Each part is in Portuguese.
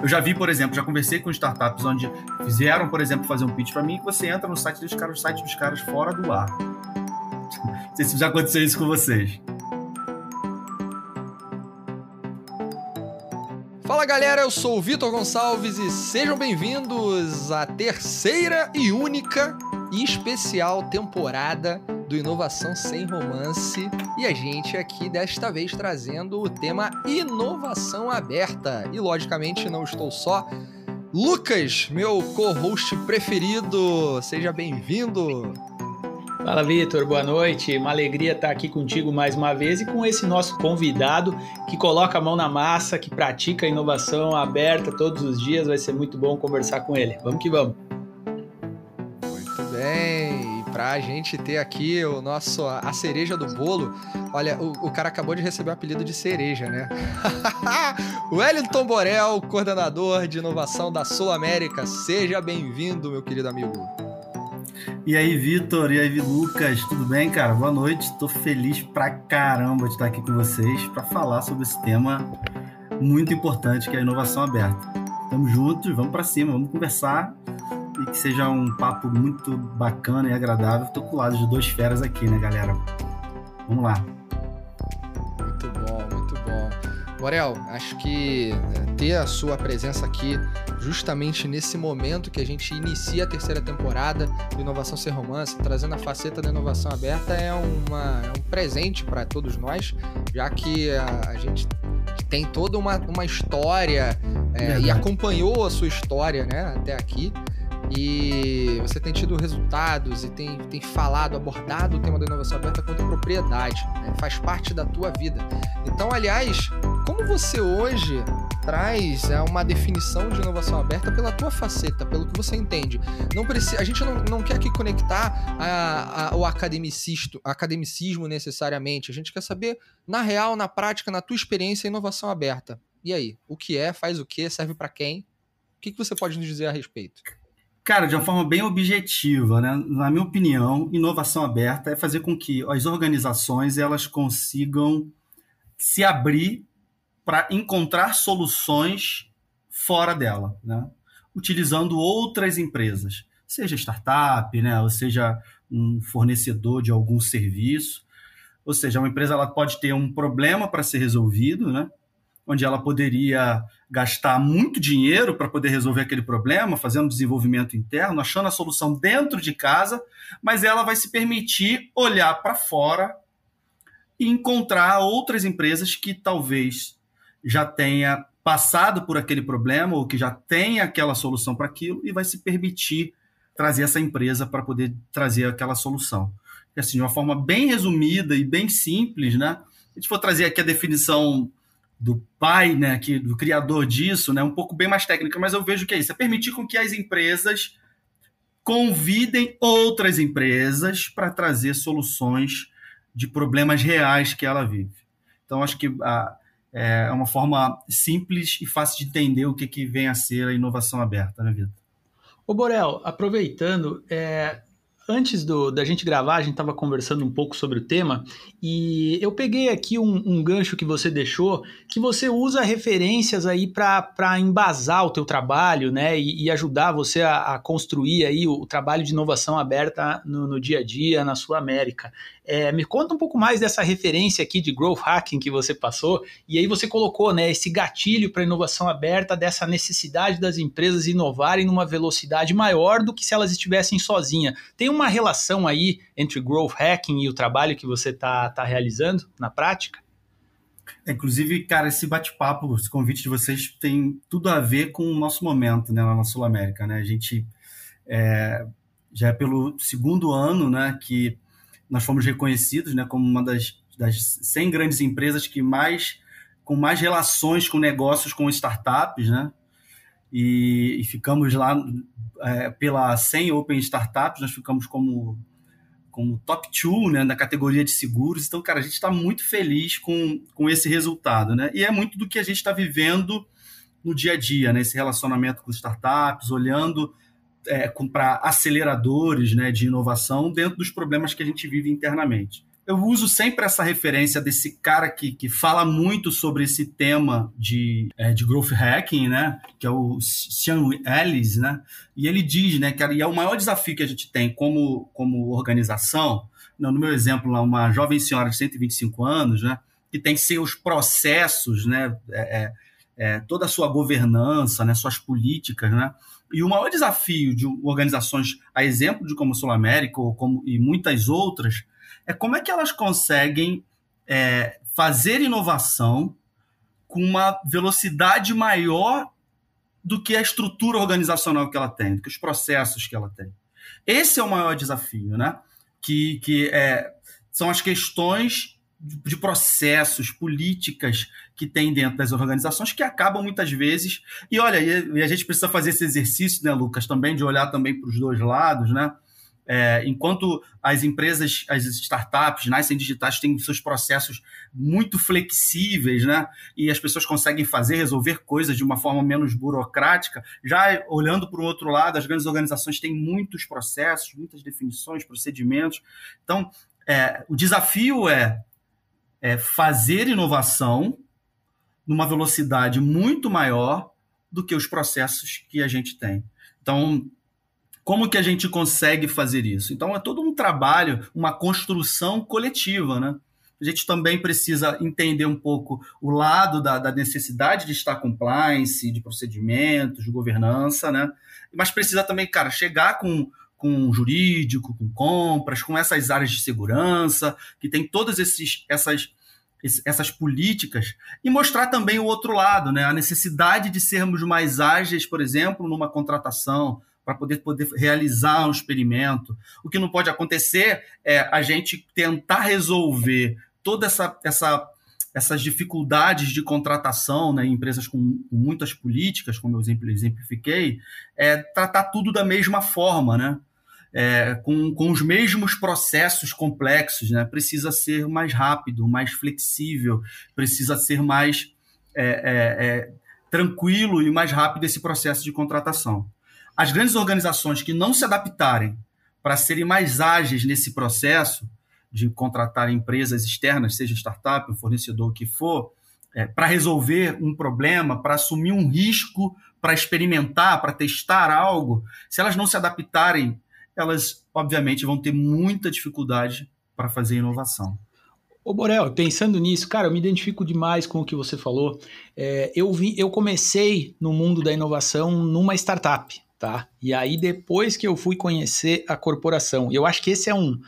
Eu já vi, por exemplo, já conversei com startups onde fizeram, por exemplo, fazer um pitch para mim, que você entra no site dos caras, o site dos caras fora do ar. Não sei se já aconteceu isso com vocês. Fala galera, eu sou o Vitor Gonçalves e sejam bem-vindos à terceira e única e especial temporada do Inovação Sem Romance. E a gente aqui desta vez trazendo o tema Inovação Aberta. E logicamente não estou só. Lucas, meu co-host preferido, seja bem-vindo. Fala, Vitor, boa noite. Uma alegria estar aqui contigo mais uma vez e com esse nosso convidado que coloca a mão na massa, que pratica a inovação aberta todos os dias. Vai ser muito bom conversar com ele. Vamos que vamos. Muito bem para a gente ter aqui o nosso a cereja do bolo. Olha, o, o cara acabou de receber o apelido de cereja, né? Wellington Borel, coordenador de inovação da Sul América. Seja bem-vindo, meu querido amigo. E aí, Vitor, e aí, Lucas, tudo bem, cara? Boa noite. Tô feliz pra caramba de estar aqui com vocês para falar sobre esse tema muito importante que é a inovação aberta. Tamo juntos, vamos para cima, vamos conversar e que seja um papo muito bacana e agradável. Estou com o lado de dois feras aqui, né, galera? Vamos lá. Muito bom, muito bom. Morel, acho que é, ter a sua presença aqui, justamente nesse momento que a gente inicia a terceira temporada do Inovação Ser Romance, trazendo a faceta da inovação aberta, é, uma, é um presente para todos nós, já que a, a gente tem toda uma, uma história é, e acompanhou a sua história né, até aqui e você tem tido resultados e tem, tem falado, abordado o tema da inovação aberta com propriedade, né? faz parte da tua vida. Então, aliás, como você hoje traz é, uma definição de inovação aberta pela tua faceta, pelo que você entende? Não precisa, a gente não, não quer aqui conectar a, a, o academicismo necessariamente, a gente quer saber, na real, na prática, na tua experiência, inovação aberta. E aí, o que é, faz o que, serve para quem? O que, que você pode nos dizer a respeito? Cara, de uma forma bem objetiva, né? na minha opinião, inovação aberta é fazer com que as organizações elas consigam se abrir para encontrar soluções fora dela, né? utilizando outras empresas, seja startup, né? ou seja um fornecedor de algum serviço. Ou seja, uma empresa ela pode ter um problema para ser resolvido, né? onde ela poderia gastar muito dinheiro para poder resolver aquele problema, fazendo desenvolvimento interno, achando a solução dentro de casa, mas ela vai se permitir olhar para fora e encontrar outras empresas que talvez já tenha passado por aquele problema ou que já tenha aquela solução para aquilo e vai se permitir trazer essa empresa para poder trazer aquela solução. E assim, de uma forma bem resumida e bem simples, né? A gente for trazer aqui a definição do pai, né, que, do criador disso, né, um pouco bem mais técnica, mas eu vejo que é isso, é permitir com que as empresas convidem outras empresas para trazer soluções de problemas reais que ela vive. Então, acho que a, ah, é uma forma simples e fácil de entender o que, que vem a ser a inovação aberta, né, Vitor? Ô, Borel, aproveitando, é, antes do, da gente gravar, a gente estava conversando um pouco sobre o tema e eu peguei aqui um, um gancho que você deixou, que você usa referências aí para embasar o teu trabalho, né, e, e ajudar você a, a, construir aí o, o, trabalho de inovação aberta no, no dia a dia na sua América. É, me conta um pouco mais dessa referência aqui de growth hacking que você passou, e aí você colocou né, esse gatilho para inovação aberta, dessa necessidade das empresas inovarem numa velocidade maior do que se elas estivessem sozinhas. Tem uma relação aí entre growth hacking e o trabalho que você está tá realizando na prática? É, inclusive, cara, esse bate-papo, esse convite de vocês tem tudo a ver com o nosso momento né, na Sul América. Né? A gente é, já é pelo segundo ano né, que nós fomos reconhecidos né, como uma das, das 100 grandes empresas que mais com mais relações com negócios com startups, né? E, e ficamos lá é, pela 100 Open Startups, nós ficamos como, como top 2 né, na categoria de seguros. Então, cara, a gente está muito feliz com, com esse resultado, né? E é muito do que a gente está vivendo no dia a dia, né? Esse relacionamento com startups, olhando é, para aceleradores né, de inovação dentro dos problemas que a gente vive internamente. eu uso sempre essa referência desse cara que, que fala muito sobre esse tema de, é, de growth hacking, né? Que é o Sean Ellis, né? E ele diz, né, que é o maior desafio que a gente tem como, como organização. No meu exemplo, uma jovem senhora de 125 anos, né? Que tem seus processos, né? É, é, é, toda a sua governança, né? Suas políticas, né? E o maior desafio de organizações, a exemplo de como Sul América ou como, e muitas outras, é como é que elas conseguem é, fazer inovação com uma velocidade maior do que a estrutura organizacional que ela tem, do que os processos que ela tem. Esse é o maior desafio, né? Que, que é, são as questões de processos, políticas que tem dentro das organizações que acabam muitas vezes. E olha, e a gente precisa fazer esse exercício, né, Lucas, também de olhar também para os dois lados, né? É, enquanto as empresas, as startups, nascem digitais têm seus processos muito flexíveis, né? E as pessoas conseguem fazer, resolver coisas de uma forma menos burocrática. Já olhando para o outro lado, as grandes organizações têm muitos processos, muitas definições, procedimentos. Então, é, o desafio é, é fazer inovação numa velocidade muito maior do que os processos que a gente tem. Então, como que a gente consegue fazer isso? Então é todo um trabalho, uma construção coletiva, né? A gente também precisa entender um pouco o lado da, da necessidade de estar compliance, de procedimentos, de governança, né? Mas precisa também, cara, chegar com, com jurídico, com compras, com essas áreas de segurança, que tem todas esses, essas, essas políticas, e mostrar também o outro lado, né? A necessidade de sermos mais ágeis, por exemplo, numa contratação, para poder, poder realizar um experimento. O que não pode acontecer é a gente tentar resolver toda essa, essa essas dificuldades de contratação né, em empresas com, muitas políticas, como eu exemplifiquei, é tratar tudo da mesma forma, né? É, com, com os mesmos processos complexos, né? Precisa ser mais rápido, mais flexível, precisa ser mais é, é, é tranquilo e mais rápido esse processo de contratação as grandes organizações que não se adaptarem para serem mais ágeis nesse processo de contratar empresas externas, seja startup, fornecedor, o que for, é, para resolver um problema, para assumir um risco, para experimentar, para testar algo, se elas não se adaptarem, elas, obviamente, vão ter muita dificuldade para fazer inovação. Ô Borel, pensando nisso, cara, eu me identifico demais com o que você falou. É, eu, vi, eu comecei no mundo da inovação numa startup tá? E aí depois que eu fui conhecer a corporação, eu acho que esse é um,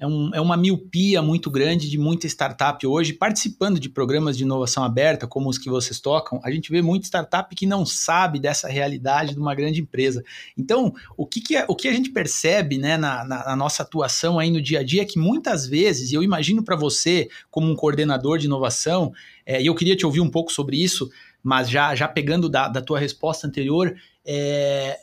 é, um, é uma miopia muito grande de muita startup hoje, participando de programas de inovação aberta, como os que vocês tocam, a gente vê muita startup que não sabe dessa realidade de uma grande empresa. Então, o que, que, é, o que a gente percebe né, na, na, na nossa atuação aí no dia a dia é que muitas vezes, e eu imagino para você, como um coordenador de inovação, é, e eu queria te ouvir um pouco sobre isso, mas já, já pegando da, da tua resposta anterior, é,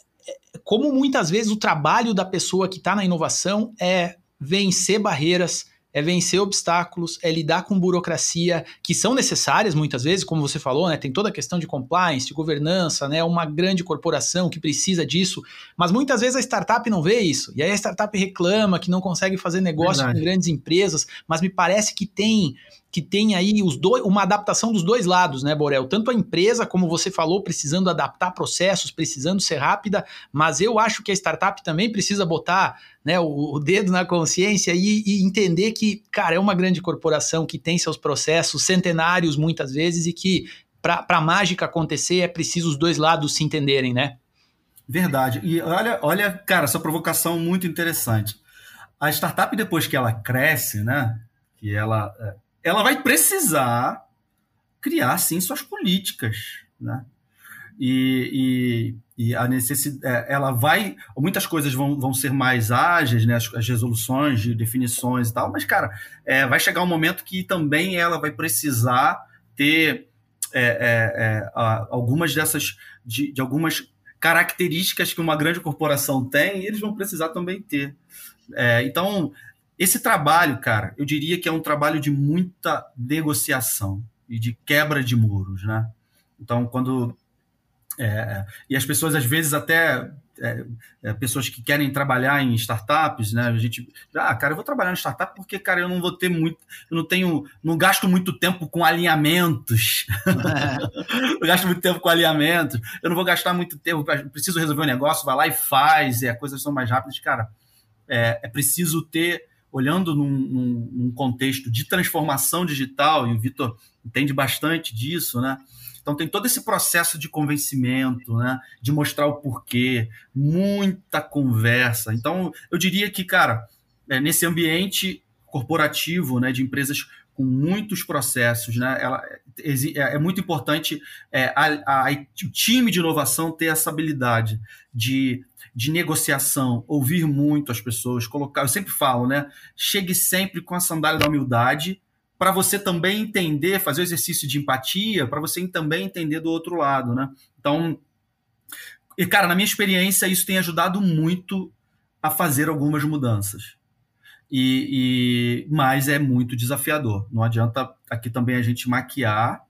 como muitas vezes o trabalho da pessoa que está na inovação é vencer barreiras, é vencer obstáculos, é lidar com burocracia, que são necessárias muitas vezes, como você falou, né? Tem toda a questão de compliance, de governança, né? Uma grande corporação que precisa disso, mas muitas vezes a startup não vê isso. E aí a startup reclama que não consegue fazer negócio Verdade. com grandes empresas, mas me parece que tem que tem aí os dois, uma adaptação dos dois lados, né, Borel? Tanto a empresa, como você falou, precisando adaptar processos, precisando ser rápida, mas eu acho que a startup também precisa botar né, o, o dedo na consciência e, e, entender que, cara, é uma grande corporação que tem seus processos centenários muitas vezes e que para a mágica acontecer é preciso os dois lados se entenderem, né? Verdade. E olha, olha, cara, essa provocação muito interessante. A startup, depois que ela cresce, né? Que ela é, ela vai precisar criar, sim, suas políticas, né? E, e, e a necessidade, é, ela vai, muitas coisas vão, vão ser mais ágeis, né? As, as resoluções de definições e tal, mas, cara, é, vai chegar um momento que também ela vai precisar ter é, é, é algumas dessas, de, de algumas características que uma grande corporação tem, e eles vão precisar também ter. É, então, esse trabalho, cara, eu diria que é um trabalho de muita negociação e de quebra de muros, né? Então, quando. É, e as pessoas às vezes até é, é, pessoas que querem trabalhar em startups, né? A gente, ah, cara, eu vou trabalhar em startup porque, cara, eu não vou ter muito, eu não tenho, não gasto muito tempo com alinhamentos. É. eu gasto muito tempo com alinhamentos. Eu não vou gastar muito tempo, preciso resolver um negócio, vai lá e faz, e as coisas são mais rápidas, cara. É, é preciso ter, olhando num, num, num contexto de transformação digital, e o Vitor entende bastante disso, né? Então tem todo esse processo de convencimento, né? De mostrar o porquê, muita conversa. Então eu diria que, cara, é, nesse ambiente corporativo, né, de empresas com muitos processos, né? Ela, é, é muito importante é, a, a, o time de inovação ter essa habilidade de, de negociação, ouvir muito as pessoas, colocar. Eu sempre falo, né? Chegue sempre com a sandália da humildade para você também entender, fazer o exercício de empatia, para você também entender do outro lado, né? Então, e cara, na minha experiência, isso tem ajudado muito a fazer algumas mudanças. E, e mas é muito desafiador. Não adianta aqui também a gente maquiar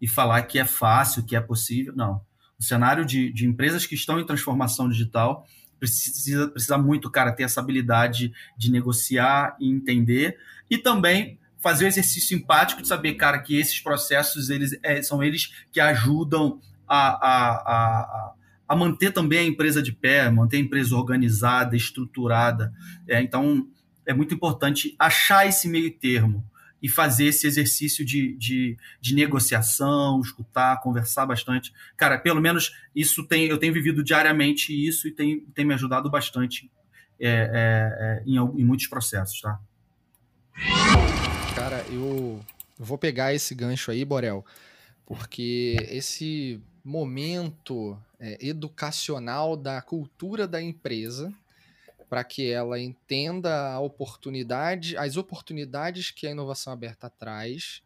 e falar que é fácil, que é possível. Não. O cenário de, de empresas que estão em transformação digital precisa, precisa muito, cara, ter essa habilidade de negociar e entender. E também fazer o exercício empático de saber, cara, que esses processos eles é, são eles que ajudam a, a, a, a, manter também a empresa de pé, manter a empresa organizada, estruturada. É, então, é muito importante achar esse meio termo e fazer esse exercício de, de, de, negociação, escutar, conversar bastante. Cara, pelo menos isso tem, eu tenho vivido diariamente isso e tem, tem me ajudado bastante é, é, é em, em muitos processos, tá? Cara, eu vou pegar esse gancho aí, Borel, porque esse momento é, educacional da cultura da empresa para que ela entenda a oportunidade, as oportunidades que a inovação aberta traz,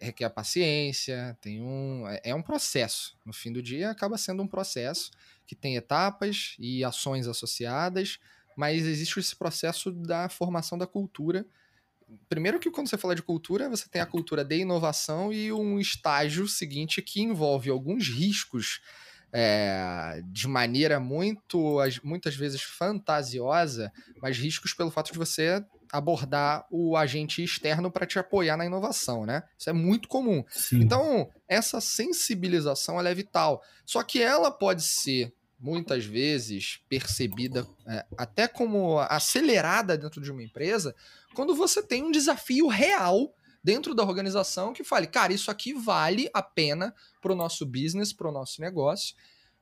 requer paciência, tem um é, é um processo. No fim do dia acaba sendo um processo que tem etapas e ações associadas, mas existe esse processo da formação da cultura primeiro que quando você fala de cultura, você tem a cultura de inovação e um estágio seguinte que envolve alguns riscos é, de maneira muito, muitas vezes fantasiosa, mas riscos pelo fato de você abordar o agente externo para te apoiar na inovação, né? Isso é muito comum. Sim. Então, essa sensibilização é vital. Só que ela pode ser muitas vezes percebida é, até como acelerada dentro de uma empresa, quando você tem um desafio real dentro da organização que fale, cara, isso aqui vale a pena para o nosso business, para o nosso negócio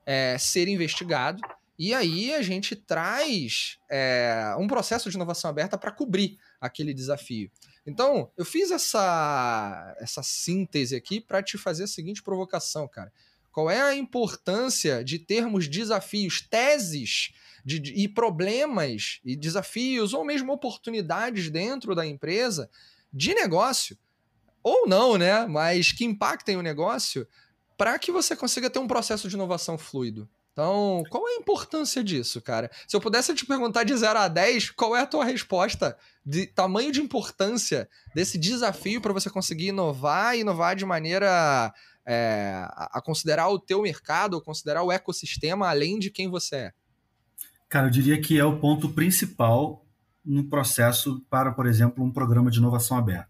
é, ser investigado. E aí a gente traz é, um processo de inovação aberta para cobrir aquele desafio. Então, eu fiz essa, essa síntese aqui para te fazer a seguinte provocação, cara. Qual é a importância de termos desafios, teses de, de, e problemas e desafios, ou mesmo oportunidades dentro da empresa de negócio, ou não, né? Mas que impactem o negócio, para que você consiga ter um processo de inovação fluido. Então, qual é a importância disso, cara? Se eu pudesse te perguntar de 0 a 10, qual é a tua resposta de tamanho de importância desse desafio para você conseguir inovar e inovar de maneira é, a considerar o teu mercado, ou considerar o ecossistema além de quem você é? Cara, eu diria que é o ponto principal no processo para, por exemplo, um programa de inovação aberta.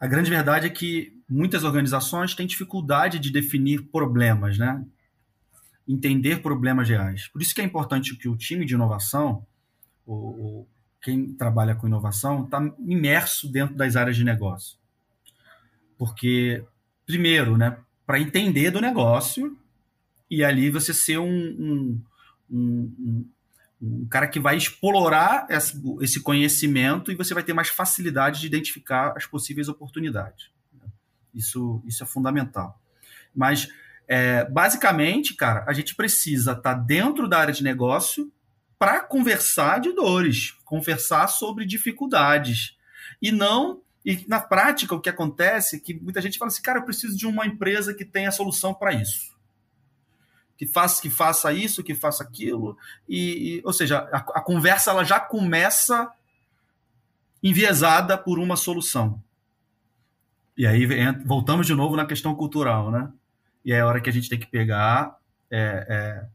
A grande verdade é que muitas organizações têm dificuldade de definir problemas, né? Entender problemas reais. Por isso que é importante que o time de inovação, o, quem trabalha com inovação, está imerso dentro das áreas de negócio. Porque primeiro, né, para entender do negócio e ali você ser um, um, um, um cara que vai explorar esse conhecimento e você vai ter mais facilidade de identificar as possíveis oportunidades. Isso, isso é fundamental. Mas, é, basicamente, cara, a gente precisa estar tá dentro da área de negócio para conversar de dores, conversar sobre dificuldades e não e na prática, o que acontece é que muita gente fala assim, cara, eu preciso de uma empresa que tenha solução para isso. Que faça, que faça isso, que faça aquilo. E, e ou seja, a, a, conversa ela já começa enviesada por uma solução. E aí voltamos de novo na questão cultural, né? E é a hora que a gente tem que pegar, é,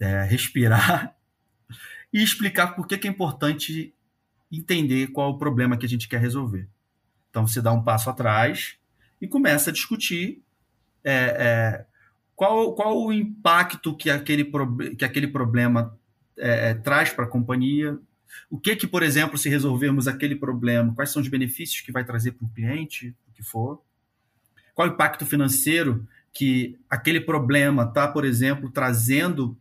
é, é, respirar e explicar por que, que é importante entender qual é o problema que a gente quer resolver. Então, você dá um passo atrás e começa a discutir é, é, qual, qual o impacto que aquele, que aquele problema é, é traz para a companhia, o que que, por exemplo, se resolvermos aquele problema, quais são os benefícios que vai trazer para o cliente, o que for, qual o impacto financeiro que aquele problema está, por exemplo, trazendo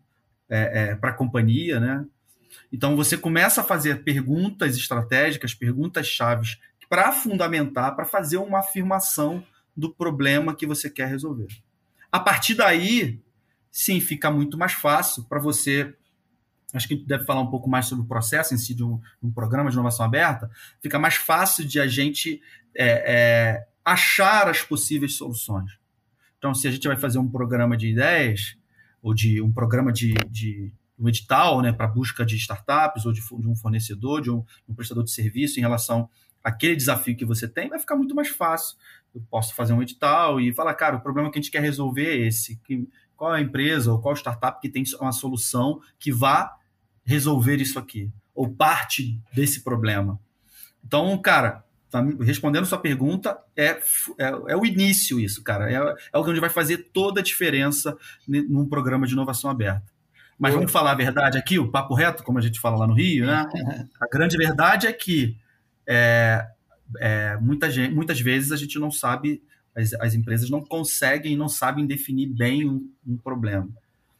é, é, para a companhia, né? Então você começa a fazer perguntas estratégicas, perguntas chaves para fundamentar, para fazer uma afirmação do problema que você quer resolver. A partir daí, sim, fica muito mais fácil para você. Acho que a gente deve falar um pouco mais sobre o processo em si de um, um programa de inovação aberta. Fica mais fácil de a gente é, é, achar as possíveis soluções. Então, se a gente vai fazer um programa de ideias, ou de um programa de, de um edital né, para busca de startups, ou de, de um fornecedor, de um, um prestador de serviço em relação àquele desafio que você tem, vai ficar muito mais fácil eu posso fazer um edital e falar, cara, o problema que a gente quer resolver é esse. Que, qual é a empresa ou qual startup que tem uma solução que vá resolver isso aqui? Ou parte desse problema? Então, cara, tá, respondendo sua pergunta, é, é, é, o início isso, cara. É, é onde vai fazer toda a diferença num programa de inovação aberta. Mas vamos falar a verdade aqui, o papo reto, como a gente fala lá no Rio, né? A grande verdade é que é, é, muita gente, muitas vezes a gente não sabe, as, as empresas não conseguem, não sabem definir bem um, um problema.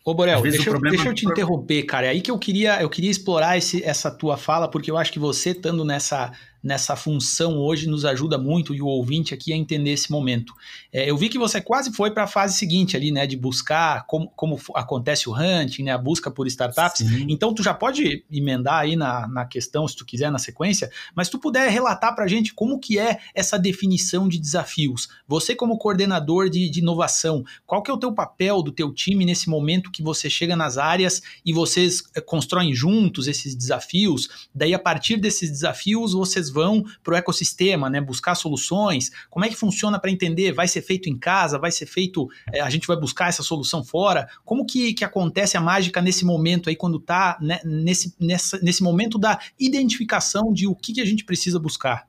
Ô, Borel, deixa, eu, deixa eu te interromper, cara. É aí que eu queria, eu queria explorar esse, essa tua fala, porque eu acho que você, estando nessa, nessa função hoje nos ajuda muito e o ouvinte aqui a entender esse momento. É, eu vi que você quase foi para a fase seguinte ali, né, de buscar como, como acontece o hunting, né, a busca por startups. Sim. Então tu já pode emendar aí na, na questão, se tu quiser, na sequência, mas tu puder relatar para a gente como que é essa definição de desafios. Você como coordenador de, de inovação, qual que é o teu papel do teu time nesse momento que você chega nas áreas e vocês é, constroem juntos esses desafios? Daí a partir desses desafios vocês vão para o ecossistema, né? Buscar soluções. Como é que funciona para entender? Vai ser feito em casa? Vai ser feito? É, a gente vai buscar essa solução fora? Como que, que acontece a mágica nesse momento aí, quando está né, nesse, nessa, nesse momento da identificação de o que, que a gente precisa buscar?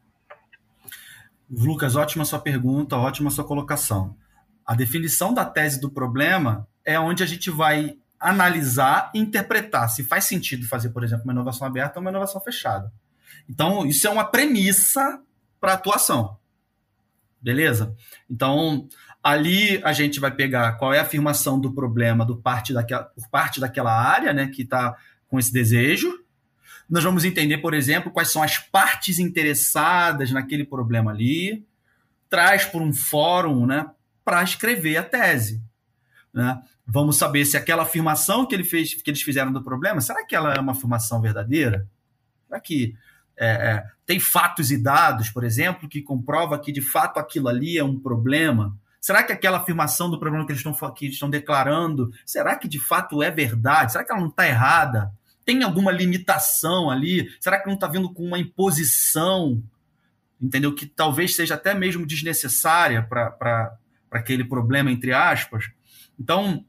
Lucas, ótima sua pergunta, ótima sua colocação. A definição da tese do problema é onde a gente vai analisar e interpretar se faz sentido fazer, por exemplo, uma inovação aberta ou uma inovação fechada. Então, isso é uma premissa para atuação. Beleza? Então, ali a gente vai pegar qual é a afirmação do problema do parte daquela, por parte daquela área né, que está com esse desejo. Nós vamos entender, por exemplo, quais são as partes interessadas naquele problema ali. Traz por um fórum né, para escrever a tese. Né? Vamos saber se aquela afirmação que, ele fez, que eles fizeram do problema, será que ela é uma afirmação verdadeira? Será que é, é, tem fatos e dados, por exemplo, que comprova que de fato aquilo ali é um problema? Será que aquela afirmação do problema que eles estão, que estão declarando, será que de fato é verdade? Será que ela não está errada? Tem alguma limitação ali? Será que não está vindo com uma imposição, entendeu? Que talvez seja até mesmo desnecessária para aquele problema, entre aspas. Então,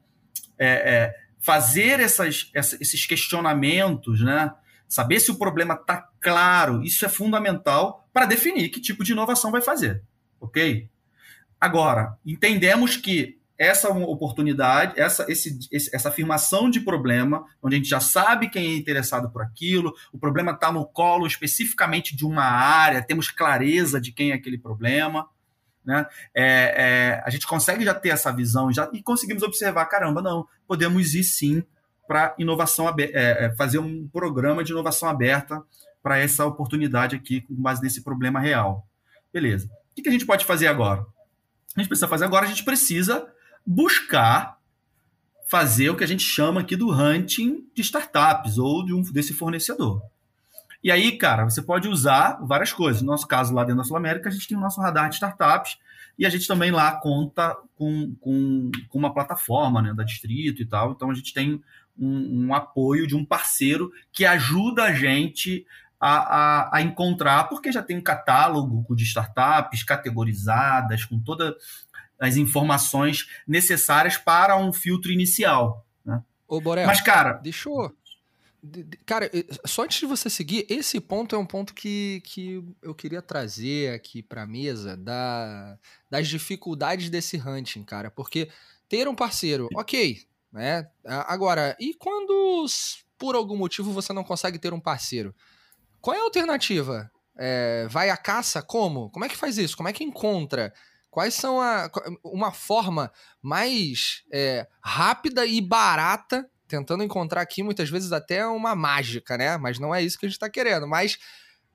é, é, fazer essas, esses questionamentos, né? Saber se o problema está claro, isso é fundamental para definir que tipo de inovação vai fazer, ok? Agora, entendemos que essa oportunidade, essa, esse, essa afirmação de problema, onde a gente já sabe quem é interessado por aquilo, o problema está no colo especificamente de uma área, temos clareza de quem é aquele problema, né? É, é, a gente consegue já ter essa visão já, e conseguimos observar, caramba, não, podemos ir sim para inovação é, é, fazer um programa de inovação aberta para essa oportunidade aqui, com base nesse problema real. Beleza. O que, a gente pode fazer agora? A gente precisa fazer agora, a gente precisa buscar fazer o que a gente chama aqui do hunting de startups ou de um, desse fornecedor. E aí, cara, você pode usar várias coisas. No nosso caso, lá dentro da Sul América, a gente tem o nosso radar de startups e a gente também lá conta com, com, com uma plataforma né, da Distrito e tal. Então, a gente tem um, um apoio de um parceiro que ajuda a gente a, a, a, encontrar, porque já tem um catálogo de startups categorizadas, com todas as informações necessárias para um filtro inicial. Né? Ô, Borel, Mas, cara. Deixa eu. Cara, só antes de você seguir, esse ponto é um ponto que, que eu queria trazer aqui pra mesa da, das dificuldades desse hunting, cara. Porque ter um parceiro, ok, né? Agora, e quando por algum motivo você não consegue ter um parceiro? Qual é a alternativa? É, vai à caça? Como? Como é que faz isso? Como é que encontra? Quais são a, uma forma mais é, rápida e barata tentando encontrar aqui muitas vezes até uma mágica, né? Mas não é isso que a gente está querendo. Mas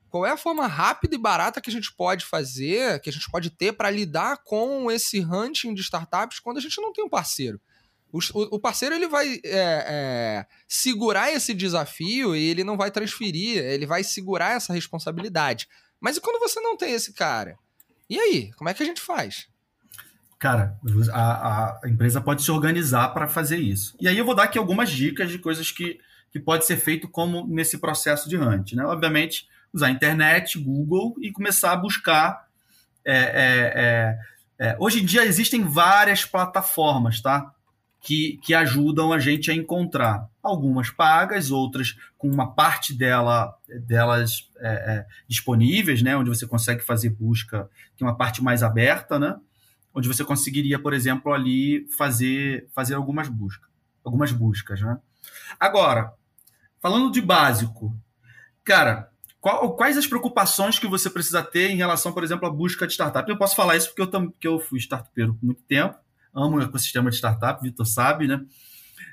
qual é a forma rápida e barata que a gente pode fazer, que a gente pode ter para lidar com esse hunting de startups quando a gente não tem um parceiro? O, o parceiro ele vai é, é, segurar esse desafio e ele não vai transferir, ele vai segurar essa responsabilidade. Mas e quando você não tem esse cara? E aí, como é que a gente faz? Cara, a, a empresa pode se organizar para fazer isso. E aí eu vou dar aqui algumas dicas de coisas que, que pode ser feito como nesse processo de hunt. Né? Obviamente, usar a internet, Google e começar a buscar. É, é, é, é, hoje em dia existem várias plataformas, tá? Que, que ajudam a gente a encontrar. Algumas pagas, outras com uma parte dela, delas é, é, disponíveis, né? Onde você consegue fazer busca, que é uma parte mais aberta, né? onde você conseguiria, por exemplo, ali fazer, fazer algumas buscas, algumas buscas, né? Agora, falando de básico, cara, quais as preocupações que você precisa ter em relação, por exemplo, à busca de startup? Eu posso falar isso porque eu, porque eu fui startupeiro por muito tempo, amo o ecossistema de startup, Vitor sabe, né?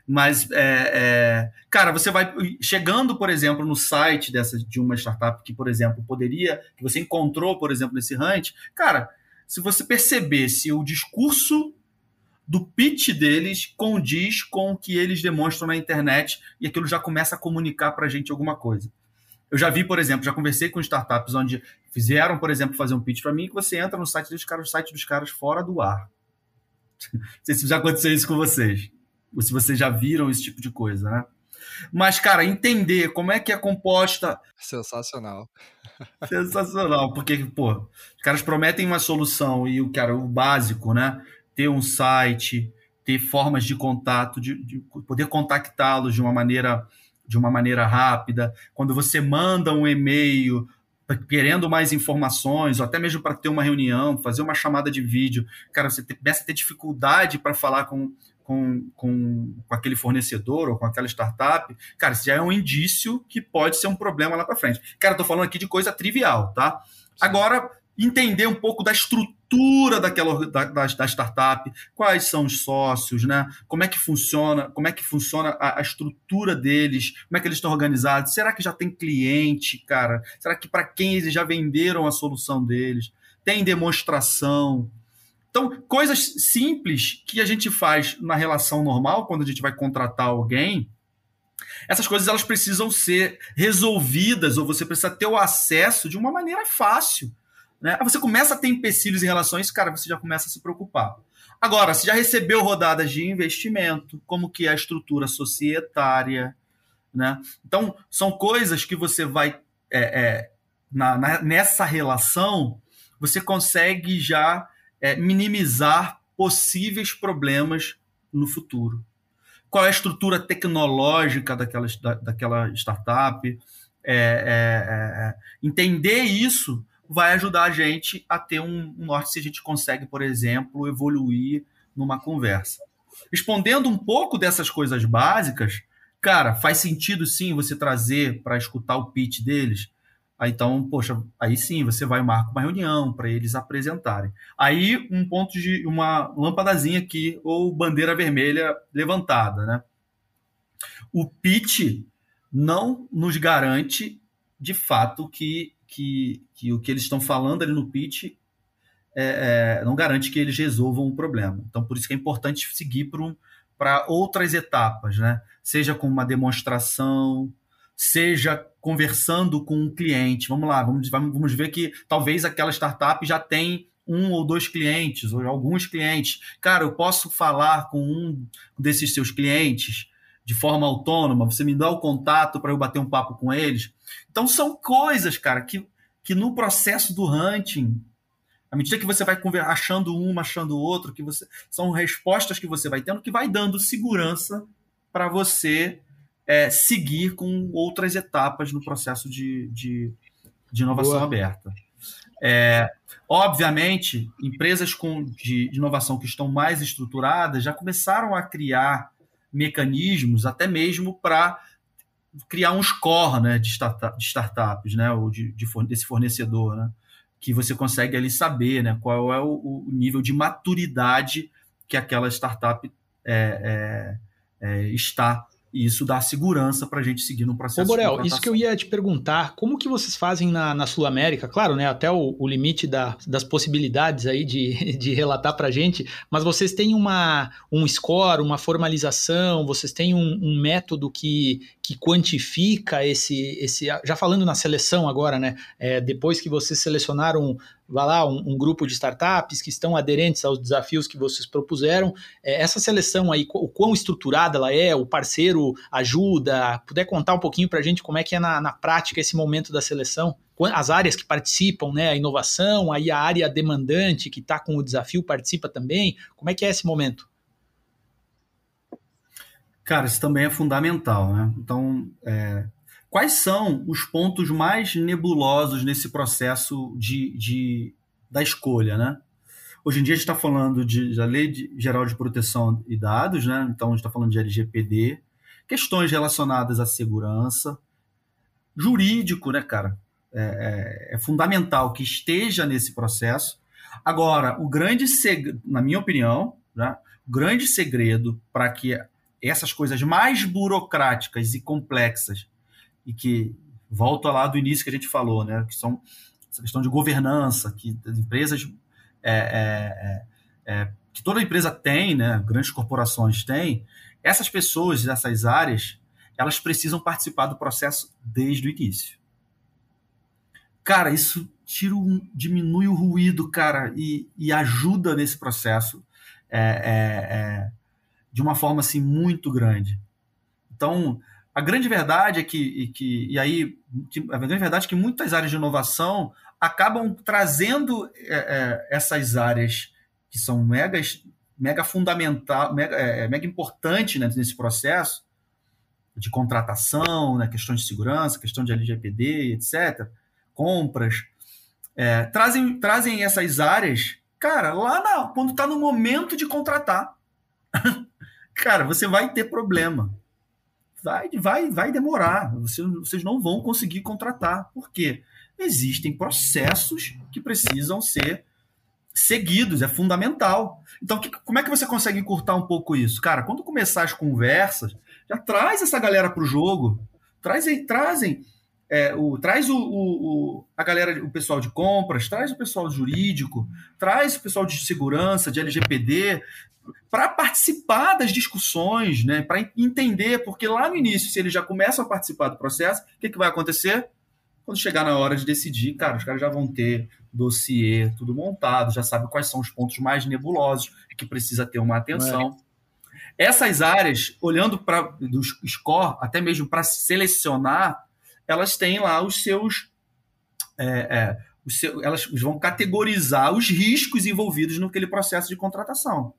Mas, é, é, cara, você vai chegando, por exemplo, no site dessa, de uma startup que, por exemplo, poderia, que você encontrou, por exemplo, nesse hunt, cara, se você perceber se o discurso do pitch deles condiz com o que eles demonstram na internet e aquilo já começa a comunicar para a gente alguma coisa. Eu já vi, por exemplo, já conversei com startups onde fizeram, por exemplo, fazer um pitch para mim que você entra no site dos caras, o site dos caras fora do ar. Não sei se já aconteceu isso com vocês, ou se vocês já viram esse tipo de coisa, né? Mas, cara, entender como é que é composta. Sensacional. Sensacional, porque, pô, os caras prometem uma solução e o cara, o básico, né? Ter um site, ter formas de contato, de, de poder contactá-los de uma maneira de uma maneira rápida. Quando você manda um e-mail querendo mais informações, ou até mesmo para ter uma reunião, fazer uma chamada de vídeo, cara, você começa a ter dificuldade para falar com, com, com, com, aquele fornecedor ou com aquela startup, cara, isso já é um indício que pode ser um problema lá para frente. Cara, tô falando aqui de coisa trivial, tá? Agora, entender um pouco da estrutura daquela da, da, da, startup, quais são os sócios, né? Como é que funciona, como é que funciona a, a estrutura deles, como é que eles estão organizados? Será que já tem cliente, cara? Será que para quem eles já venderam a solução deles? Tem demonstração? Então, coisas simples que a gente faz na relação normal, quando a gente vai contratar alguém, essas coisas elas precisam ser resolvidas, ou você precisa ter o acesso de uma maneira fácil. Né? Você começa a ter empecilhos em relação a isso, cara, você já começa a se preocupar. Agora, você já recebeu rodadas de investimento, como que é a estrutura societária, né? Então, são coisas que você vai é, é, na, na, nessa relação, você consegue já é, minimizar possíveis problemas no futuro. Qual é a estrutura tecnológica daquela, da, daquela startup? É, é, é, é, entender isso vai ajudar a gente a ter um, um norte se a gente consegue, por exemplo, evoluir numa conversa. Respondendo um pouco dessas coisas básicas, cara, faz sentido sim você trazer para escutar o pitch deles Aí, então, poxa, aí sim você vai marcar uma reunião para eles apresentarem. Aí um ponto de uma lâmpadazinha aqui ou bandeira vermelha levantada, né? O pitch não nos garante de fato que, que, que o que eles estão falando ali no pitch é, é, não garante que eles resolvam o problema. Então, por isso que é importante seguir para um, outras etapas, né? Seja com uma demonstração, seja conversando com um cliente. Vamos lá, vamos, vamos ver que talvez aquela startup já tem um ou dois clientes, ou alguns clientes. Cara, eu posso falar com um desses seus clientes de forma autônoma, você me dá o contato para eu bater um papo com eles. Então são coisas, cara, que, que no processo do hunting, à medida que você vai achando uma, achando outro, que você são respostas que você vai tendo que vai dando segurança para você é, seguir com outras etapas no processo de, de, de inovação Boa. aberta. É, obviamente, empresas com, de, de inovação que estão mais estruturadas já começaram a criar mecanismos, até mesmo para criar um score né, de, startup, de startups, né, ou de, de, desse fornecedor, né, que você consegue ali saber né, qual é o, o nível de maturidade que aquela startup é, é, é, está e isso dá segurança para a gente seguir no processo. Ô, Borel, isso que eu ia te perguntar, como que vocês fazem na, na Sul América? Claro, né, até o, o limite da, das possibilidades aí de, de relatar para a gente, mas vocês têm uma, um score, uma formalização, vocês têm um, um método que, que quantifica esse, esse. Já falando na seleção agora, né? É, depois que vocês selecionaram, vai lá, um, um, grupo de startups que estão aderentes aos desafios que vocês propuseram, é, essa seleção aí, o quão estruturada ela é, o parceiro ajuda, puder contar um pouquinho para a gente como é que é na, na prática esse momento da seleção? as áreas que participam, né, a inovação, aí a área demandante que está com o desafio participa também. Como é que é esse momento? Cara, isso também é fundamental, né? Então, é, quais são os pontos mais nebulosos nesse processo de, de da escolha, né? Hoje em dia a gente está falando de, da Lei de, Geral de Proteção e Dados, né? Então a gente está falando de LGPD, questões relacionadas à segurança, jurídico, né, cara? É, é, é fundamental que esteja nesse processo. Agora, o grande segredo, na minha opinião, né, o grande segredo para que essas coisas mais burocráticas e complexas e que volta lá do início que a gente falou, né, que são essa questão de governança que as empresas é, é, é, é, que toda empresa tem, né, grandes corporações têm, essas pessoas dessas áreas elas precisam participar do processo desde o início. Cara, isso tira um, diminui o ruído, cara, e, e ajuda nesse processo. É, é, de uma forma assim muito grande. Então, a grande verdade é que, e, que, e aí, que, a grande verdade é que muitas áreas de inovação acabam trazendo é, é, essas áreas que são mega, mega fundamental, mega, é, é mega importante né, nesse processo de contratação, né, questões de segurança, questão de LGPD, etc., compras, é, trazem, trazem essas áreas, cara, lá na, quando está no momento de contratar. cara, você vai ter problema. Vai, vai, vai demorar. Você, vocês não vão conseguir contratar. Por quê? Existem processos que precisam ser seguidos, é fundamental. Então, que, como é que você consegue encurtar um pouco isso? Cara, quando começar as conversas, já traz essa galera para o jogo. Traz, trazem é, o, traz o, o, a galera, o pessoal de compras, traz o pessoal jurídico, traz o pessoal de segurança, de LGPD, para participar das discussões, né, para entender, porque lá no início, se eles já começam a participar do processo, o que, que vai acontecer? Quando chegar na hora de decidir, cara, os caras já vão ter dossiê, tudo montado, já sabe quais são os pontos mais nebulosos que precisa ter uma atenção. É. Essas áreas, olhando para do score, até mesmo para selecionar, elas têm lá os seus, é, é, os elas vão categorizar os riscos envolvidos naquele processo de contratação.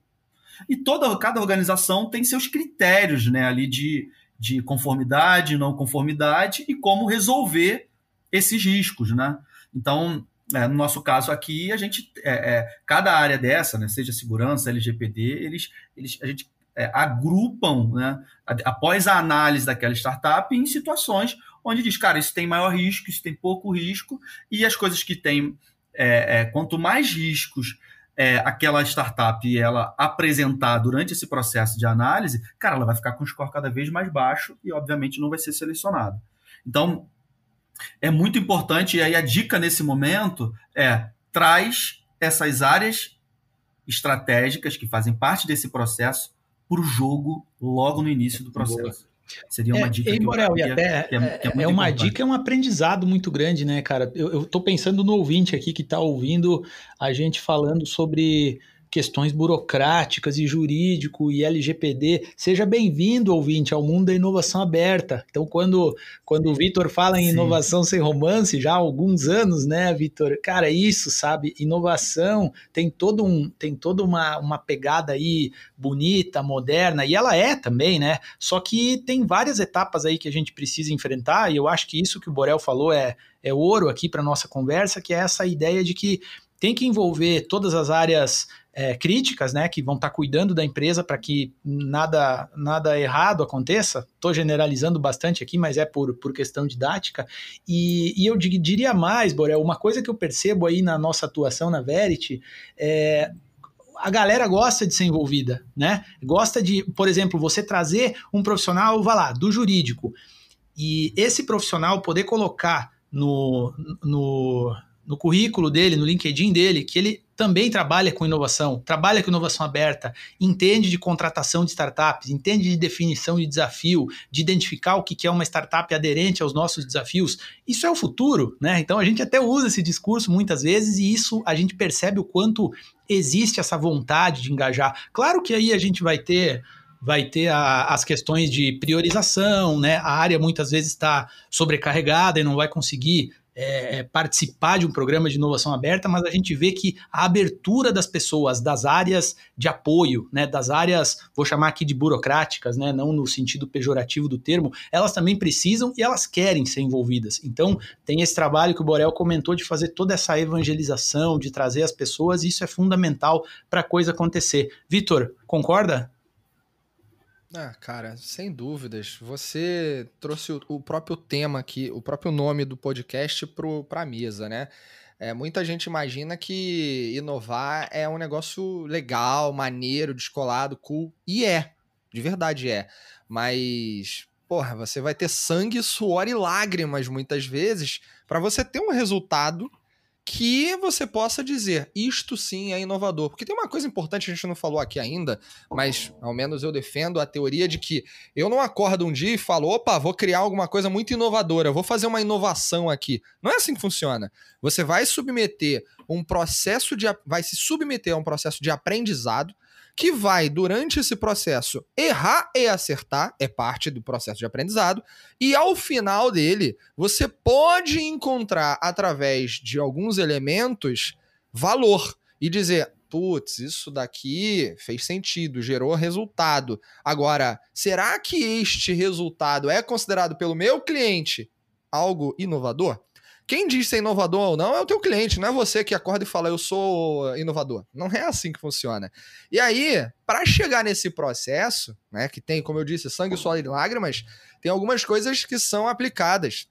E toda cada organização tem seus critérios né, ali de, de conformidade, não conformidade e como resolver esses riscos. Né? Então, é, no nosso caso aqui, a gente, é, é, cada área dessa, né, seja segurança, LGPD, eles, eles, a gente é, agrupam, né, após a análise daquela startup, em situações onde diz, cara, isso tem maior risco, isso tem pouco risco, e as coisas que têm, é, é, quanto mais riscos é, aquela startup ela apresentar durante esse processo de análise, cara, ela vai ficar com o score cada vez mais baixo e, obviamente, não vai ser selecionado. Então, é muito importante, e aí a dica nesse momento é traz essas áreas estratégicas que fazem parte desse processo para o jogo logo no início do processo. Seria uma é, dica. É, que Morel, e até que é, que é, é uma importante. dica, é um aprendizado muito grande, né, cara? Eu, estou pensando no ouvinte aqui que está ouvindo a gente falando sobre questões burocráticas e jurídico e LGPD. Seja bem-vindo, ouvinte, ao mundo da inovação aberta. Então, quando, quando o Vitor fala em Sim. inovação sem romance, já há alguns anos, né, Vitor? Cara, isso, sabe? Inovação tem todo um tem toda uma, uma pegada aí bonita, moderna, e ela é também, né? Só que tem várias etapas aí que a gente precisa enfrentar, e eu acho que isso que o Borel falou é, é ouro aqui para nossa conversa, que é essa ideia de que tem que envolver todas as áreas é, críticas, né, que vão estar tá cuidando da empresa para que nada, nada errado aconteça. Estou generalizando bastante aqui, mas é por, por questão didática. E, e eu diria mais, Borel, uma coisa que eu percebo aí na nossa atuação na Verity é a galera gosta de ser envolvida, né? Gosta de, por exemplo, você trazer um profissional, vá lá, do jurídico, e esse profissional poder colocar no, no, no currículo dele, no LinkedIn dele, que ele também trabalha com inovação, trabalha com inovação aberta, entende de contratação de startups, entende de definição de desafio, de identificar o que é uma startup aderente aos nossos desafios. Isso é o futuro, né? Então a gente até usa esse discurso muitas vezes e isso a gente percebe o quanto existe essa vontade de engajar. Claro que aí a gente vai ter vai ter a, as questões de priorização, né? A área muitas vezes está sobrecarregada e não vai conseguir é, participar de um programa de inovação aberta, mas a gente vê que a abertura das pessoas das áreas de apoio, né, das áreas, vou chamar aqui de burocráticas, né, não no sentido pejorativo do termo, elas também precisam e elas querem ser envolvidas. Então, tem esse trabalho que o Borel comentou de fazer toda essa evangelização, de trazer as pessoas, e isso é fundamental para a coisa acontecer. Vitor, concorda? Ah, cara, sem dúvidas. Você trouxe o, o próprio tema aqui, o próprio nome do podcast para a mesa, né? É, muita gente imagina que inovar é um negócio legal, maneiro, descolado, cool. E é. De verdade é. Mas, porra, você vai ter sangue, suor e lágrimas muitas vezes para você ter um resultado que você possa dizer isto sim é inovador. Porque tem uma coisa importante que a gente não falou aqui ainda, mas ao menos eu defendo a teoria de que eu não acordo um dia e falo, opa, vou criar alguma coisa muito inovadora, vou fazer uma inovação aqui. Não é assim que funciona. Você vai submeter um processo de vai se submeter a um processo de aprendizado que vai, durante esse processo, errar e acertar, é parte do processo de aprendizado, e ao final dele, você pode encontrar, através de alguns elementos, valor e dizer. Putz, isso daqui fez sentido, gerou resultado. Agora, será que este resultado é considerado pelo meu cliente algo inovador? Quem diz ser inovador ou não é o teu cliente, não é você que acorda e fala eu sou inovador. Não é assim que funciona. E aí, para chegar nesse processo, né, que tem, como eu disse, sangue, suor e lágrimas, tem algumas coisas que são aplicadas.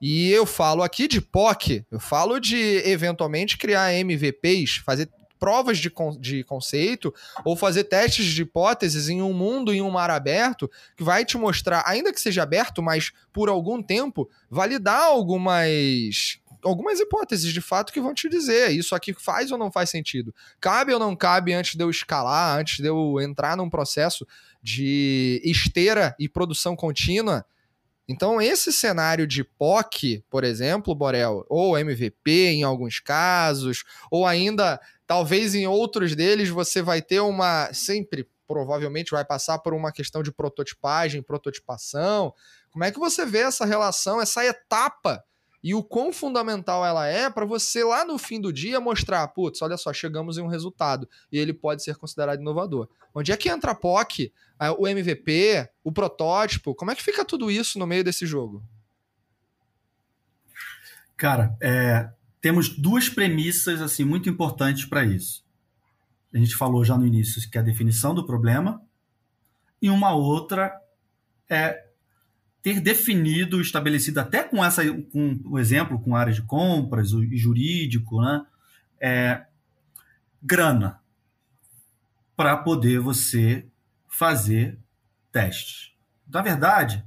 E eu falo aqui de POC, eu falo de eventualmente criar MVPs, fazer provas de, con de conceito ou fazer testes de hipóteses em um mundo, em um mar aberto, que vai te mostrar, ainda que seja aberto, mas por algum tempo, validar algumas algumas hipóteses de fato que vão te dizer isso aqui faz ou não faz sentido. Cabe ou não cabe antes de eu escalar, antes de eu entrar num processo de esteira e produção contínua. Então, esse cenário de POC, por exemplo, Borel, ou MVP em alguns casos, ou ainda Talvez em outros deles você vai ter uma. Sempre, provavelmente, vai passar por uma questão de prototipagem, prototipação. Como é que você vê essa relação, essa etapa e o quão fundamental ela é para você lá no fim do dia mostrar, putz, olha só, chegamos em um resultado e ele pode ser considerado inovador. Onde é que entra a POC, o MVP, o protótipo? Como é que fica tudo isso no meio desse jogo? Cara, é, temos duas premissas assim muito importantes para isso. A gente falou já no início que é a definição do problema e uma outra é ter definido, estabelecido até com essa, com o exemplo com área de compras e jurídico, né, é, grana para poder você fazer testes. Na verdade,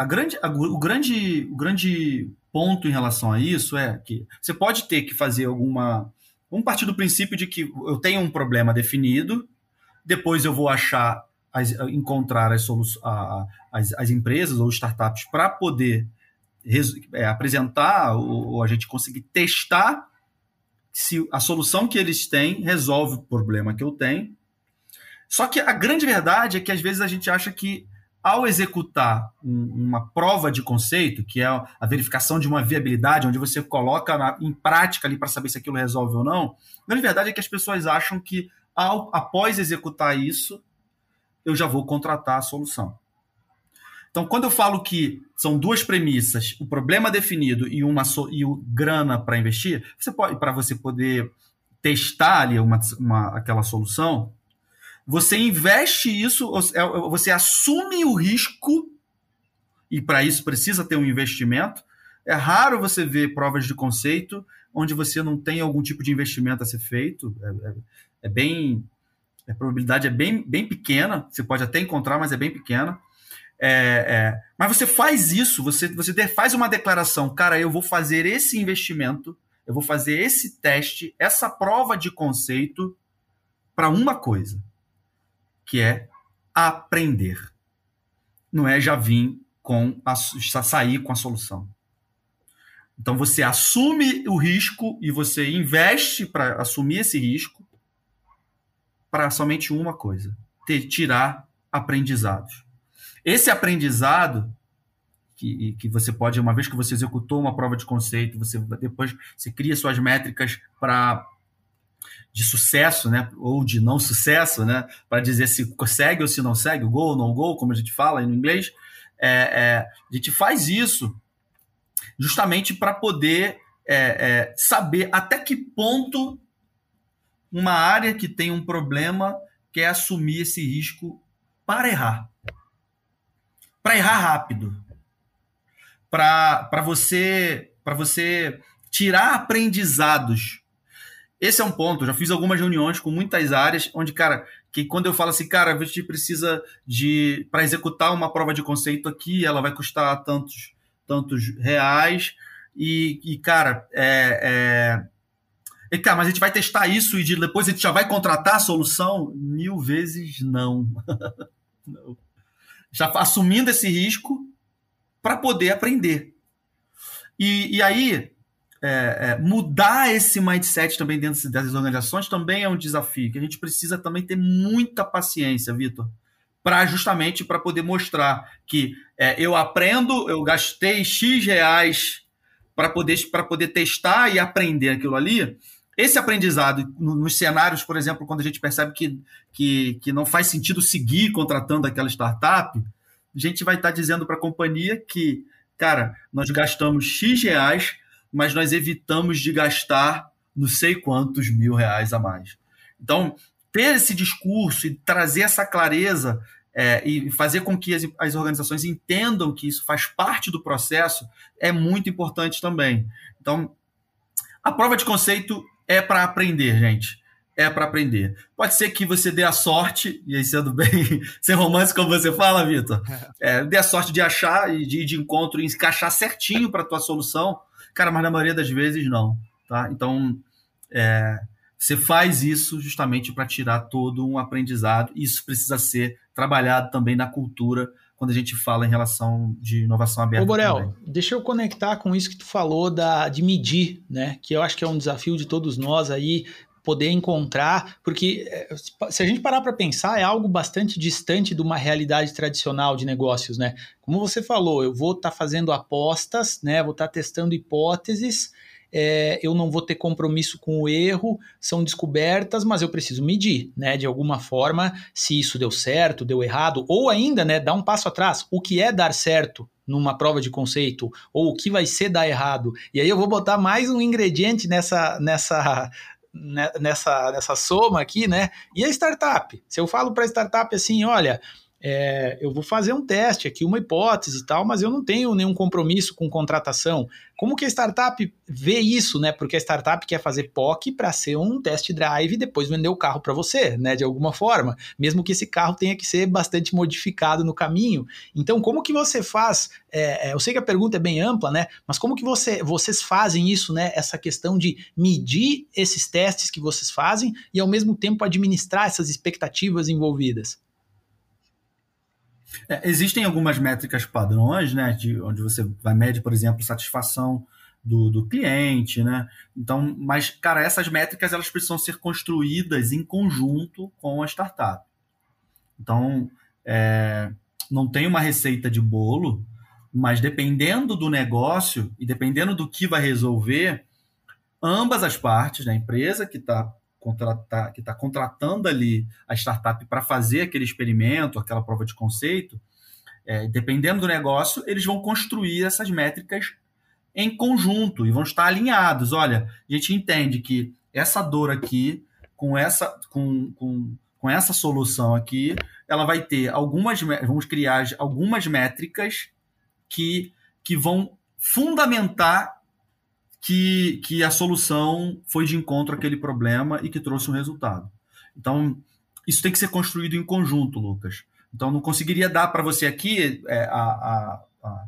a grande, a, o grande, o grande ponto em relação a isso é que você pode ter que fazer alguma. Vamos partir do princípio de que eu tenho um problema definido, depois eu vou achar, as, encontrar as, as, as empresas ou startups para poder é, apresentar ou, ou, a gente conseguir testar se a solução que eles têm resolve o problema que eu tenho. Só que a grande verdade é que às vezes a gente acha que ao executar um, uma prova de conceito, que é a verificação de uma viabilidade, onde você coloca na, em prática ali para saber se aquilo resolve ou não, a grande verdade é que as pessoas acham que ao, após executar isso, eu já vou contratar a solução. Então, quando eu falo que são duas premissas, o problema definido e uma e o grana para investir, você pode para você poder testar ali uma, uma, aquela solução, você investe isso, é, você assume o risco e para isso precisa ter um investimento. É raro você ver provas de conceito onde você não tem algum tipo de investimento a ser feito. É, é, é bem a probabilidade é bem, bem pequena. Você pode até encontrar, mas é bem pequena. É, é, mas você faz isso, você, você faz uma declaração, cara, eu vou fazer esse investimento, eu vou fazer esse teste, essa prova de conceito para uma coisa, que é aprender. Não é já vir com a, sair com a solução. Então você assume o risco e você investe para assumir esse risco para somente uma coisa: ter, tirar aprendizados. Esse aprendizado que, que você pode, uma vez que você executou uma prova de conceito, você depois você cria suas métricas para de sucesso, né, ou de não sucesso, né, para dizer se segue ou se não segue, o gol ou não gol, como a gente fala no inglês, é, é, a gente faz isso justamente para poder é, é saber até que ponto uma área que tem um problema quer assumir esse risco para errar para errar rápido, para você para você tirar aprendizados. Esse é um ponto. Já fiz algumas reuniões com muitas áreas onde, cara, que quando eu falo assim, cara, a gente precisa de para executar uma prova de conceito aqui, ela vai custar tantos tantos reais e, e cara, é, é... E, cara, mas a gente vai testar isso e depois a gente já vai contratar a solução? Mil vezes não. não já assumindo esse risco para poder aprender. E, e aí, é, é, mudar esse mindset também dentro dessas organizações também é um desafio, que a gente precisa também ter muita paciência, Vitor, para justamente para poder mostrar que é, eu aprendo, eu gastei X reais para poder, poder testar e aprender aquilo ali, esse aprendizado nos cenários, por exemplo, quando a gente percebe que, que, que não faz sentido seguir contratando aquela startup, a gente vai estar tá dizendo para a companhia que, cara, nós gastamos X reais, mas nós evitamos de gastar não sei quantos mil reais a mais. Então, ter esse discurso e trazer essa clareza é, e fazer com que as, as, organizações entendam que isso faz parte do processo é muito importante também. Então, a prova de conceito é para aprender, gente. É para aprender. Pode ser que você dê a sorte, e aí sendo bem sem romance, como você fala, Vitor, é, dê a sorte de achar e de ir de encontro e encaixar certinho para a tua solução. Cara, mas na maioria das vezes não. Tá? Então, é, você faz isso justamente para tirar todo um aprendizado. Isso precisa ser trabalhado também na cultura quando a gente fala em relação de inovação aberta. Ô, Borel, também. deixa eu conectar com isso que tu falou da, de medir, né? Que eu acho que é um desafio de todos nós aí, poder encontrar, porque eh, se a gente parar para pensar, é algo bastante distante de uma realidade tradicional de negócios, né? Como você falou, eu vou estar tá fazendo apostas, né? Vou estar tá testando hipóteses é, eu não vou ter compromisso com o erro, são descobertas, mas eu preciso medir, né? De alguma forma, se isso deu certo, deu errado, ou ainda, né, dar um passo atrás. O que é dar certo numa prova de conceito, ou o que vai ser dar errado. E aí eu vou botar mais um ingrediente nessa, nessa, nessa, nessa soma aqui, né? E a startup? Se eu falo para startup assim, olha, é, eu vou fazer um teste aqui, uma hipótese e tal, mas eu não tenho nenhum compromisso com contratação. Como que a startup vê isso, né? Porque a startup quer fazer POC para ser um test drive e depois vender o carro para você, né? De alguma forma, mesmo que esse carro tenha que ser bastante modificado no caminho. Então, como que você faz? É, é eu sei que a pergunta é bem ampla, né? Mas como que você, vocês fazem isso, né? Essa questão de medir esses testes que vocês fazem e ao mesmo tempo administrar essas expectativas envolvidas? É, existem algumas métricas padrões, né, de, onde você vai medir, por exemplo, satisfação do, do cliente, né? Então, mas, cara, essas métricas elas precisam ser construídas em conjunto com a startup. Então, é, não tem uma receita de bolo, mas dependendo do negócio e dependendo do que vai resolver, ambas as partes, da né, empresa que está contratar, que está contratando ali a startup para fazer aquele experimento, aquela prova de conceito, é, dependendo do negócio, eles vão construir essas métricas em conjunto e vão estar alinhados. Olha, a gente entende que essa dor aqui, com essa, com, com, com essa solução aqui, ela vai ter algumas, vamos criar algumas métricas que, que vão fundamentar que, que a solução foi de encontro àquele problema e que trouxe um resultado. Então, isso tem que ser construído em conjunto, Lucas. Então, não conseguiria dar para você aqui é, a, a, a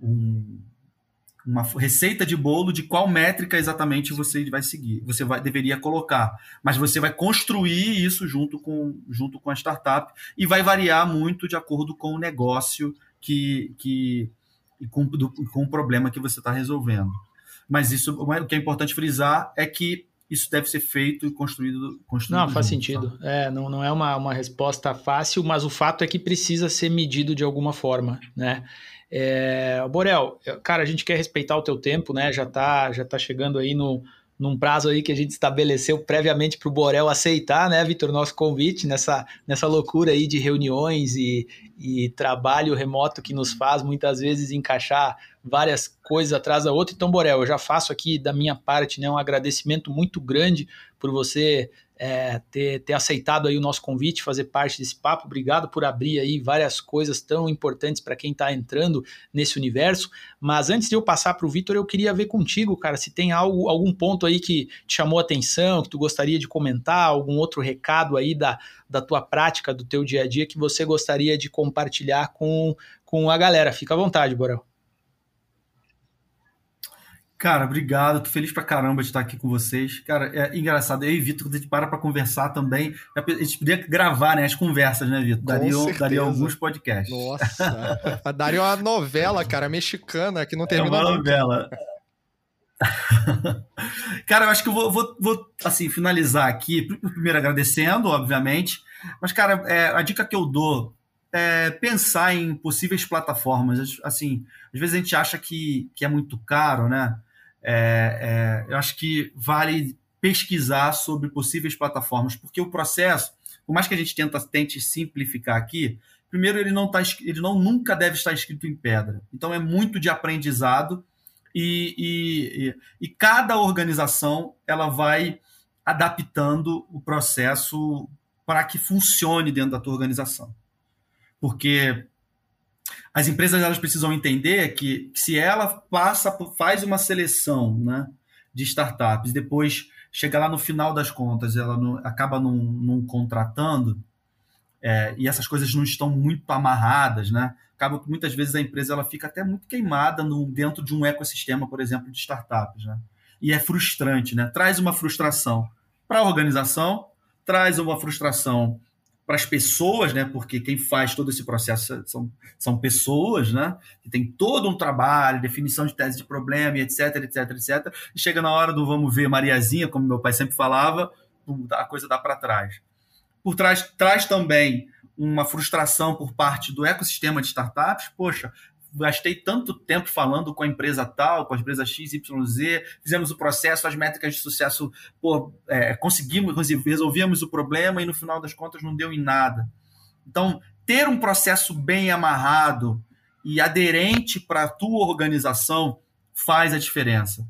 um, uma receita de bolo de qual métrica exatamente você vai seguir, você vai, deveria colocar. Mas você vai construir isso junto com, junto com a startup e vai variar muito de acordo com o negócio que, que, e com, do, com o problema que você está resolvendo. Mas isso, o que é importante frisar é que isso deve ser feito e construído. construído não, faz junto, sentido. É, não, não é uma, uma resposta fácil, mas o fato é que precisa ser medido de alguma forma, né? É, Borel, cara, a gente quer respeitar o teu tempo, né? Já tá, já tá chegando aí no, num prazo aí que a gente estabeleceu previamente para o Borel aceitar, né, Vitor, nosso convite nessa, nessa loucura aí de reuniões e, e trabalho remoto que nos faz muitas vezes encaixar várias coisas atrás da outra. Então, Borel, eu já faço aqui da minha parte né, um agradecimento muito grande por você é, ter, ter aceitado aí o nosso convite, fazer parte desse papo. Obrigado por abrir aí várias coisas tão importantes para quem está entrando nesse universo. Mas antes de eu passar para o Vitor, eu queria ver contigo, cara, se tem algo, algum ponto aí que te chamou a atenção, que tu gostaria de comentar, algum outro recado aí da, da tua prática, do teu dia a dia que você gostaria de compartilhar com, com a galera. Fica à vontade, Borel. Cara, obrigado. Tô feliz pra caramba de estar aqui com vocês. Cara, é engraçado. Eu e Vitor, quando a gente para pra conversar também, a gente podia gravar né, as conversas, né, Vitor? Daria, daria alguns podcasts. Nossa. daria uma novela, cara, mexicana, que não termina É uma novela. cara, eu acho que eu vou, vou, vou, assim, finalizar aqui, primeiro agradecendo, obviamente, mas, cara, é, a dica que eu dou é pensar em possíveis plataformas. Assim, às vezes a gente acha que, que é muito caro, né? É, é, eu acho que vale pesquisar sobre possíveis plataformas, porque o processo, por mais que a gente tenta, tente simplificar aqui, primeiro ele não tá, ele não nunca deve estar escrito em pedra. Então é muito de aprendizado e, e, e, e cada organização ela vai adaptando o processo para que funcione dentro da tua organização. Porque as empresas elas precisam entender que se ela passa, faz uma seleção né, de startups, depois chega lá no final das contas, ela não, acaba não, contratando, é, e essas coisas não estão muito amarradas, né? Acaba que muitas vezes a empresa ela fica até muito queimada no, dentro de um ecossistema, por exemplo, de startups, né? E é frustrante, né? Traz uma frustração para a organização, traz uma frustração para as pessoas, né? Porque quem faz todo esse processo são, são pessoas, né? Que tem todo um trabalho, definição de tese de problema, etc, etc, etc. E chega na hora do vamos ver Mariazinha, como meu pai sempre falava, a coisa dá para trás. Por trás traz também uma frustração por parte do ecossistema de startups. Poxa, gastei tanto tempo falando com a empresa tal, com a empresa XYZ, fizemos o processo, as métricas de sucesso, pô, é, conseguimos, resolvíamos o problema e no final das contas não deu em nada. Então, ter um processo bem amarrado e aderente para a tua organização faz a diferença.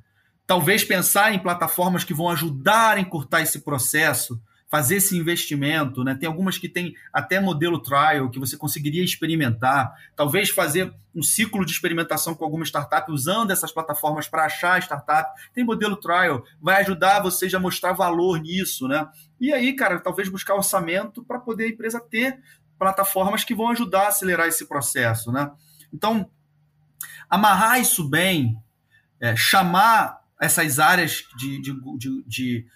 Talvez pensar em plataformas que vão ajudar a encurtar esse processo, fazer esse investimento, né? Tem algumas que tem até modelo trial que você conseguiria experimentar, talvez fazer um ciclo de experimentação com alguma startup usando essas plataformas para achar startup. Tem modelo trial, vai ajudar vocês a mostrar valor nisso, né? E aí, cara, talvez buscar orçamento para poder a empresa ter plataformas que vão ajudar a acelerar esse processo, né? Então, amarrar isso bem, é, chamar essas áreas de, de, de, de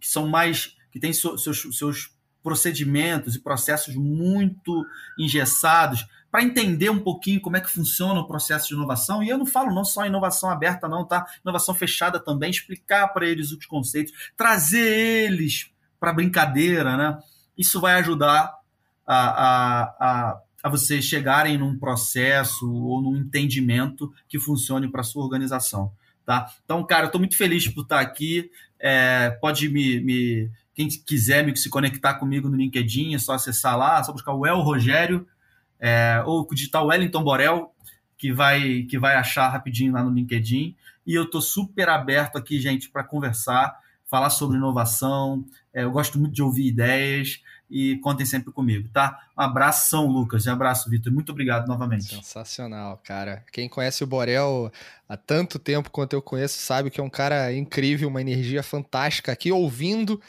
que são mais que tem seus, seus procedimentos e processos muito engessados para entender um pouquinho como é que funciona o processo de inovação. E eu não falo não só inovação aberta, não, tá? Inovação fechada também, explicar para eles os conceitos, trazer eles para brincadeira, né? Isso vai ajudar a, a, a, a vocês chegarem num processo ou num entendimento que funcione para sua organização. Tá? Então, cara, eu estou muito feliz por estar aqui. É, pode me, me, Quem quiser me se conectar comigo no LinkedIn, é só acessar lá, é só buscar o El Rogério, é, ou digitar Wellington Borel, que vai, que vai achar rapidinho lá no LinkedIn. E eu estou super aberto aqui, gente, para conversar, falar sobre inovação. É, eu gosto muito de ouvir ideias e contem sempre comigo, tá? Um abraço, Lucas, um abraço, Vitor. Muito obrigado novamente. Sensacional, cara. Quem conhece o Borel há tanto tempo quanto eu conheço sabe que é um cara incrível, uma energia fantástica. Aqui ouvindo,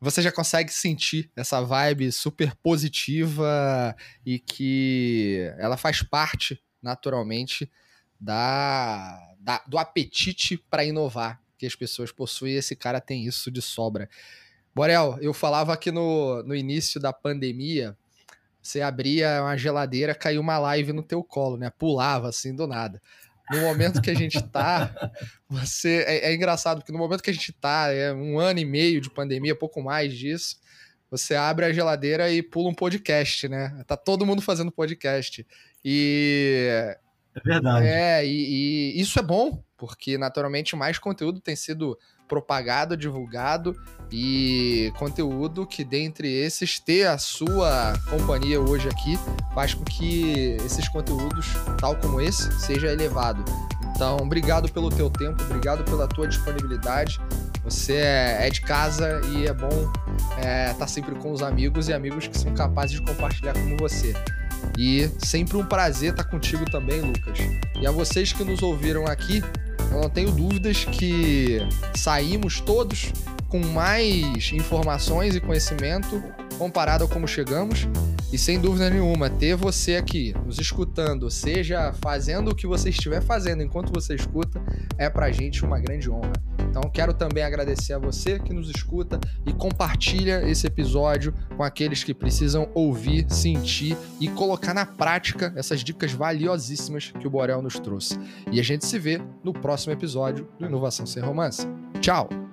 você já consegue sentir essa vibe super positiva e que ela faz parte, naturalmente, da, da do apetite para inovar que as pessoas possuem. Esse cara tem isso de sobra. Borel, eu falava aqui no, no início da pandemia, você abria uma geladeira, caiu uma live no teu colo, né? Pulava assim do nada. No momento que a gente tá, você é, é engraçado porque no momento que a gente tá, é um ano e meio de pandemia, pouco mais disso, você abre a geladeira e pula um podcast, né? Tá todo mundo fazendo podcast. E é verdade. É, e, e, isso é bom, porque naturalmente mais conteúdo tem sido propagado, divulgado e conteúdo que dentre esses ter a sua companhia hoje aqui faz com que esses conteúdos, tal como esse, seja elevado. Então, obrigado pelo teu tempo, obrigado pela tua disponibilidade. Você é, é de casa e é bom estar é, tá sempre com os amigos e amigos que são capazes de compartilhar como você. E sempre um prazer estar contigo também, Lucas. E a vocês que nos ouviram aqui, eu não tenho dúvidas que saímos todos com mais informações e conhecimento comparado a como chegamos. E sem dúvida nenhuma, ter você aqui nos escutando, seja fazendo o que você estiver fazendo enquanto você escuta, é pra gente uma grande honra. Então quero também agradecer a você que nos escuta e compartilha esse episódio com aqueles que precisam ouvir, sentir e colocar na prática essas dicas valiosíssimas que o Borel nos trouxe. E a gente se vê no próximo episódio do Inovação Sem Romance. Tchau!